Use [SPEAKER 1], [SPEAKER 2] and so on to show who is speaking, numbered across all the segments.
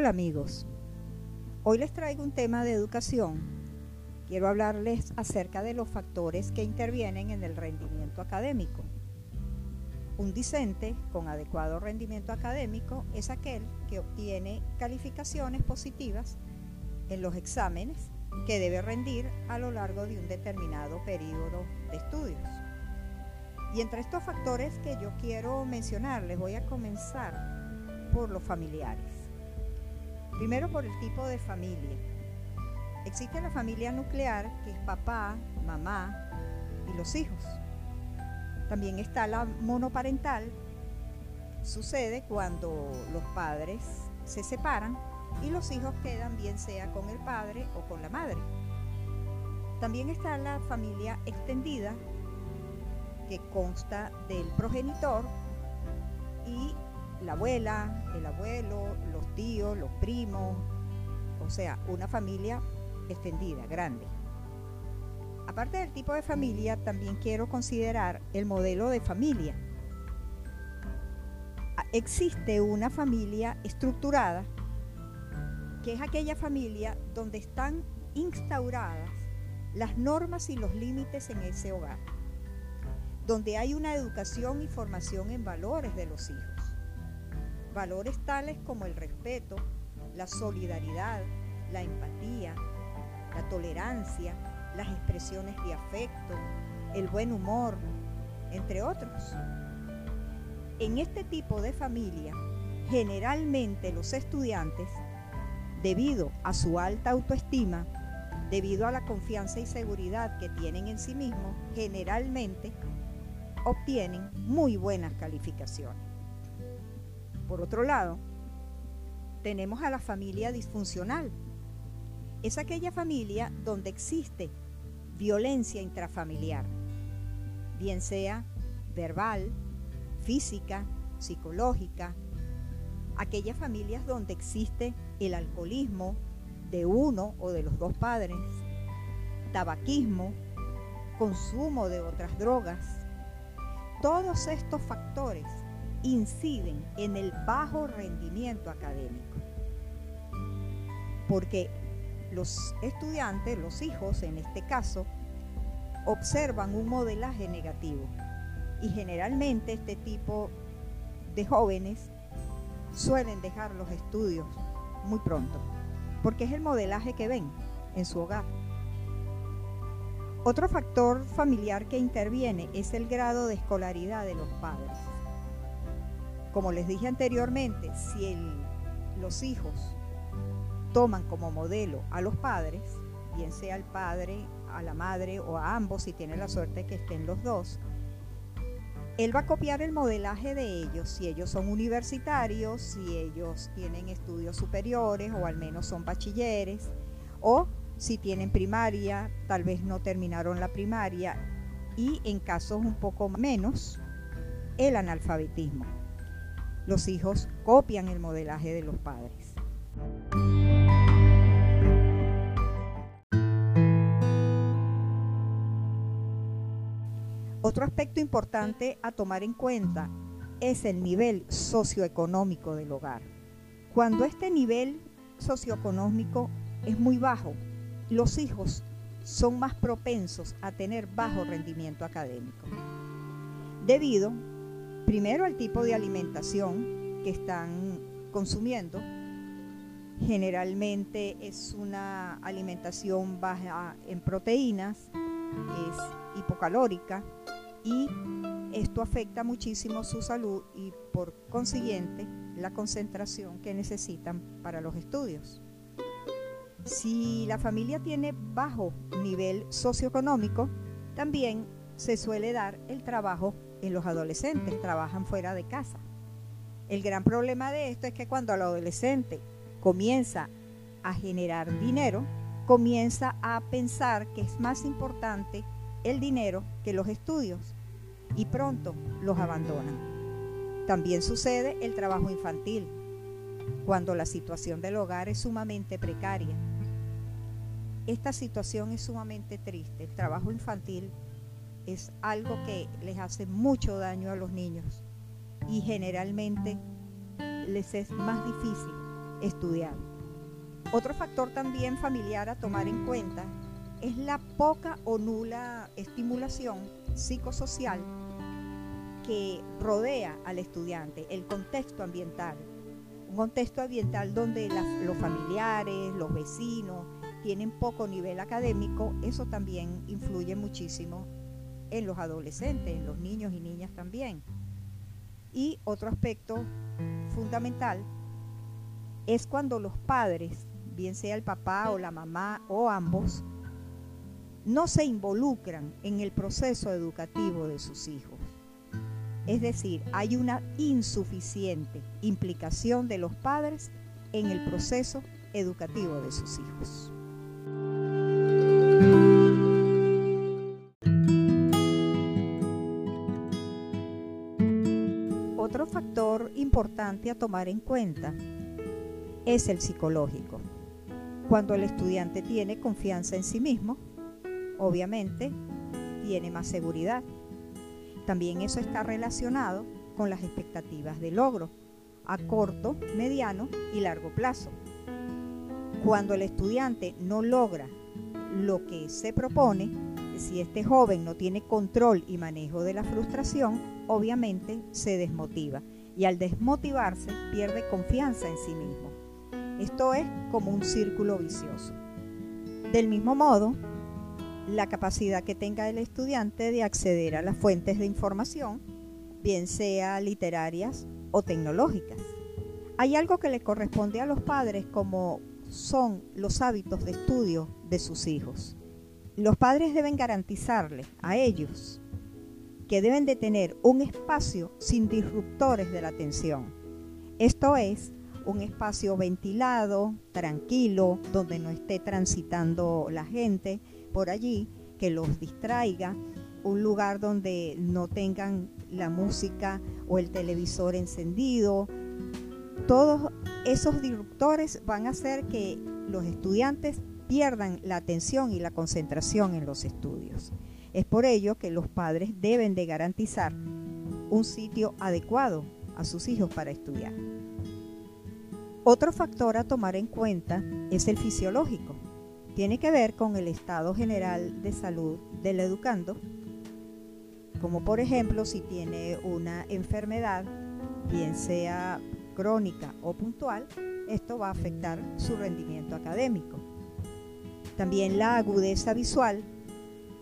[SPEAKER 1] Hola amigos, hoy les traigo un tema de educación. Quiero hablarles acerca de los factores que intervienen en el rendimiento académico. Un discente con adecuado rendimiento académico es aquel que obtiene calificaciones positivas en los exámenes que debe rendir a lo largo de un determinado periodo de estudios. Y entre estos factores que yo quiero mencionar, les voy a comenzar por los familiares. Primero por el tipo de familia. Existe la familia nuclear, que es papá, mamá y los hijos. También está la monoparental. Sucede cuando los padres se separan y los hijos quedan bien sea con el padre o con la madre. También está la familia extendida, que consta del progenitor y la abuela, el abuelo, los tíos, los primos, o sea, una familia extendida, grande. Aparte del tipo de familia, también quiero considerar el modelo de familia. Ah, existe una familia estructurada, que es aquella familia donde están instauradas las normas y los límites en ese hogar, donde hay una educación y formación en valores de los hijos Valores tales como el respeto, la solidaridad, la empatía, la tolerancia, las expresiones de afecto, el buen humor, entre otros. En este tipo de familia, generalmente los estudiantes, debido a su alta autoestima, debido a la confianza y seguridad que tienen en sí mismos, generalmente obtienen muy buenas calificaciones. Por otro lado, tenemos a la familia disfuncional. Es aquella familia donde existe violencia intrafamiliar, bien sea verbal, física, psicológica. Aquellas familias donde existe el alcoholismo de uno o de los dos padres, tabaquismo, consumo de otras drogas. Todos estos factores inciden en el bajo rendimiento académico. Porque los estudiantes, los hijos en este caso, observan un modelaje negativo. Y generalmente este tipo de jóvenes suelen dejar los estudios muy pronto, porque es el modelaje que ven en su hogar. Otro factor familiar que interviene es el grado de escolaridad de los padres. Como les dije anteriormente, si los hijos toman como modelo a los padres, bien sea al padre, a la madre o a ambos, si tienen la suerte que estén los dos, él va a copiar el modelaje de ellos, si ellos son universitarios, si ellos tienen estudios superiores o al menos son bachilleres, o si tienen primaria, tal vez no terminaron la primaria, y en casos un poco menos, el analfabetismo los hijos copian el modelaje de los padres. Otro aspecto importante a tomar en cuenta es el nivel socioeconómico del hogar. Cuando este nivel socioeconómico es muy bajo, los hijos son más propensos a tener bajo rendimiento académico, debido primero el tipo de alimentación que están consumiendo. Generalmente es una alimentación baja en proteínas, es hipocalórica y esto afecta muchísimo su salud y por consiguiente la concentración que necesitan para los estudios. Si la familia tiene bajo nivel socioeconómico, también se suele dar el trabajo en los adolescentes, trabajan fuera de casa. El gran problema de esto es que cuando el adolescente comienza a generar dinero, comienza a pensar que es más importante el dinero que los estudios y pronto los abandonan. También sucede el trabajo infantil, cuando la situación del hogar es sumamente precaria. Esta situación es sumamente triste. El trabajo infantil es algo que les hace mucho daño a los niños y generalmente les es más difícil estudiar. Otro factor también familiar a tomar en cuenta es la poca o nula estimulación psicosocial que rodea al estudiante, el contexto ambiental. Un contexto ambiental donde los familiares, los vecinos tienen poco nivel académico, eso también influye muchísimo en los adolescentes, en los niños y niñas también. Y otro aspecto fundamental es cuando los padres, bien sea el papá o la mamá o ambos, no se involucran en el proceso educativo de sus hijos. Es decir, hay una insuficiente implicación de los padres en el proceso educativo de sus hijos. Importante a tomar en cuenta es el psicológico. Cuando el estudiante tiene confianza en sí mismo, obviamente tiene más seguridad. También eso está relacionado con las expectativas de logro a corto, mediano y largo plazo. Cuando el estudiante no logra lo que se propone, si este joven no tiene control y manejo de la frustración, obviamente se desmotiva y al desmotivarse pierde confianza en sí mismo. Esto es como un círculo vicioso. Del mismo modo, la capacidad que tenga el estudiante de acceder a las fuentes de información, bien sea literarias o tecnológicas. Hay algo que le corresponde a los padres como son los hábitos de estudio de sus hijos. Los padres deben garantizarle a ellos que deben de tener un espacio sin disruptores de la atención. Esto es, un espacio ventilado, tranquilo, donde no esté transitando la gente por allí, que los distraiga, un lugar donde no tengan la música o el televisor encendido. Todos esos disruptores van a hacer que los estudiantes pierdan la atención y la concentración en los estudios. Es por ello que los padres deben de garantizar un sitio adecuado a sus hijos para estudiar. Otro factor a tomar en cuenta es el fisiológico. Tiene que ver con el estado general de salud del educando, como por ejemplo si tiene una enfermedad, bien sea crónica o puntual, esto va a afectar su rendimiento académico. También la agudeza visual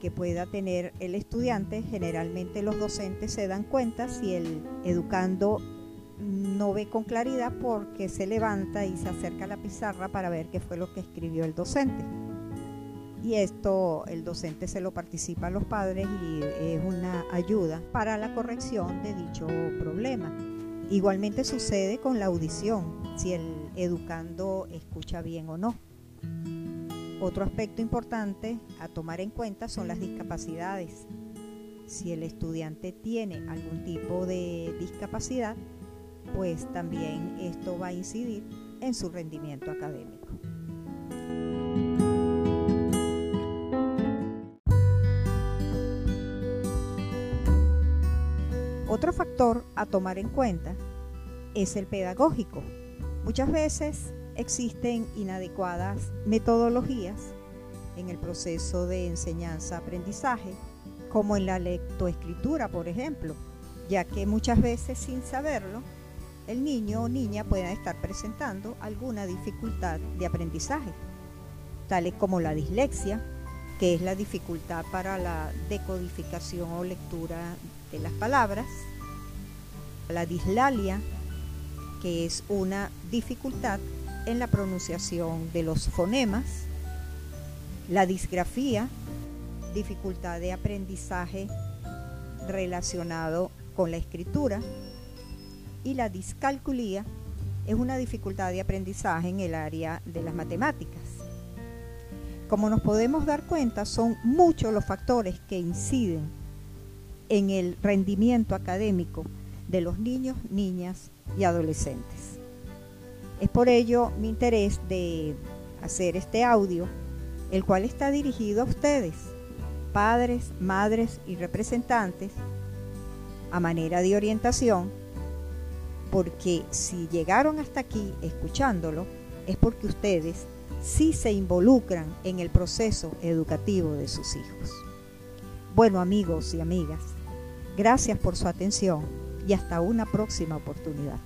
[SPEAKER 1] que pueda tener el estudiante, generalmente los docentes se dan cuenta si el educando no ve con claridad porque se levanta y se acerca a la pizarra para ver qué fue lo que escribió el docente. Y esto el docente se lo participa a los padres y es una ayuda para la corrección de dicho problema. Igualmente sucede con la audición, si el educando escucha bien o no. Otro aspecto importante a tomar en cuenta son las discapacidades. Si el estudiante tiene algún tipo de discapacidad, pues también esto va a incidir en su rendimiento académico. Otro factor a tomar en cuenta es el pedagógico. Muchas veces existen inadecuadas metodologías en el proceso de enseñanza-aprendizaje, como en la lectoescritura, por ejemplo, ya que muchas veces sin saberlo, el niño o niña pueda estar presentando alguna dificultad de aprendizaje, tales como la dislexia, que es la dificultad para la decodificación o lectura de las palabras, la dislalia, que es una dificultad en la pronunciación de los fonemas, la disgrafía, dificultad de aprendizaje relacionado con la escritura, y la discalculía es una dificultad de aprendizaje en el área de las matemáticas. Como nos podemos dar cuenta, son muchos los factores que inciden en el rendimiento académico de los niños, niñas y adolescentes. Es por ello mi interés de hacer este audio, el cual está dirigido a ustedes, padres, madres y representantes, a manera de orientación porque si llegaron hasta aquí escuchándolo, es porque ustedes sí se involucran en el proceso educativo de sus hijos. Bueno amigos y amigas, gracias por su atención y hasta una próxima oportunidad.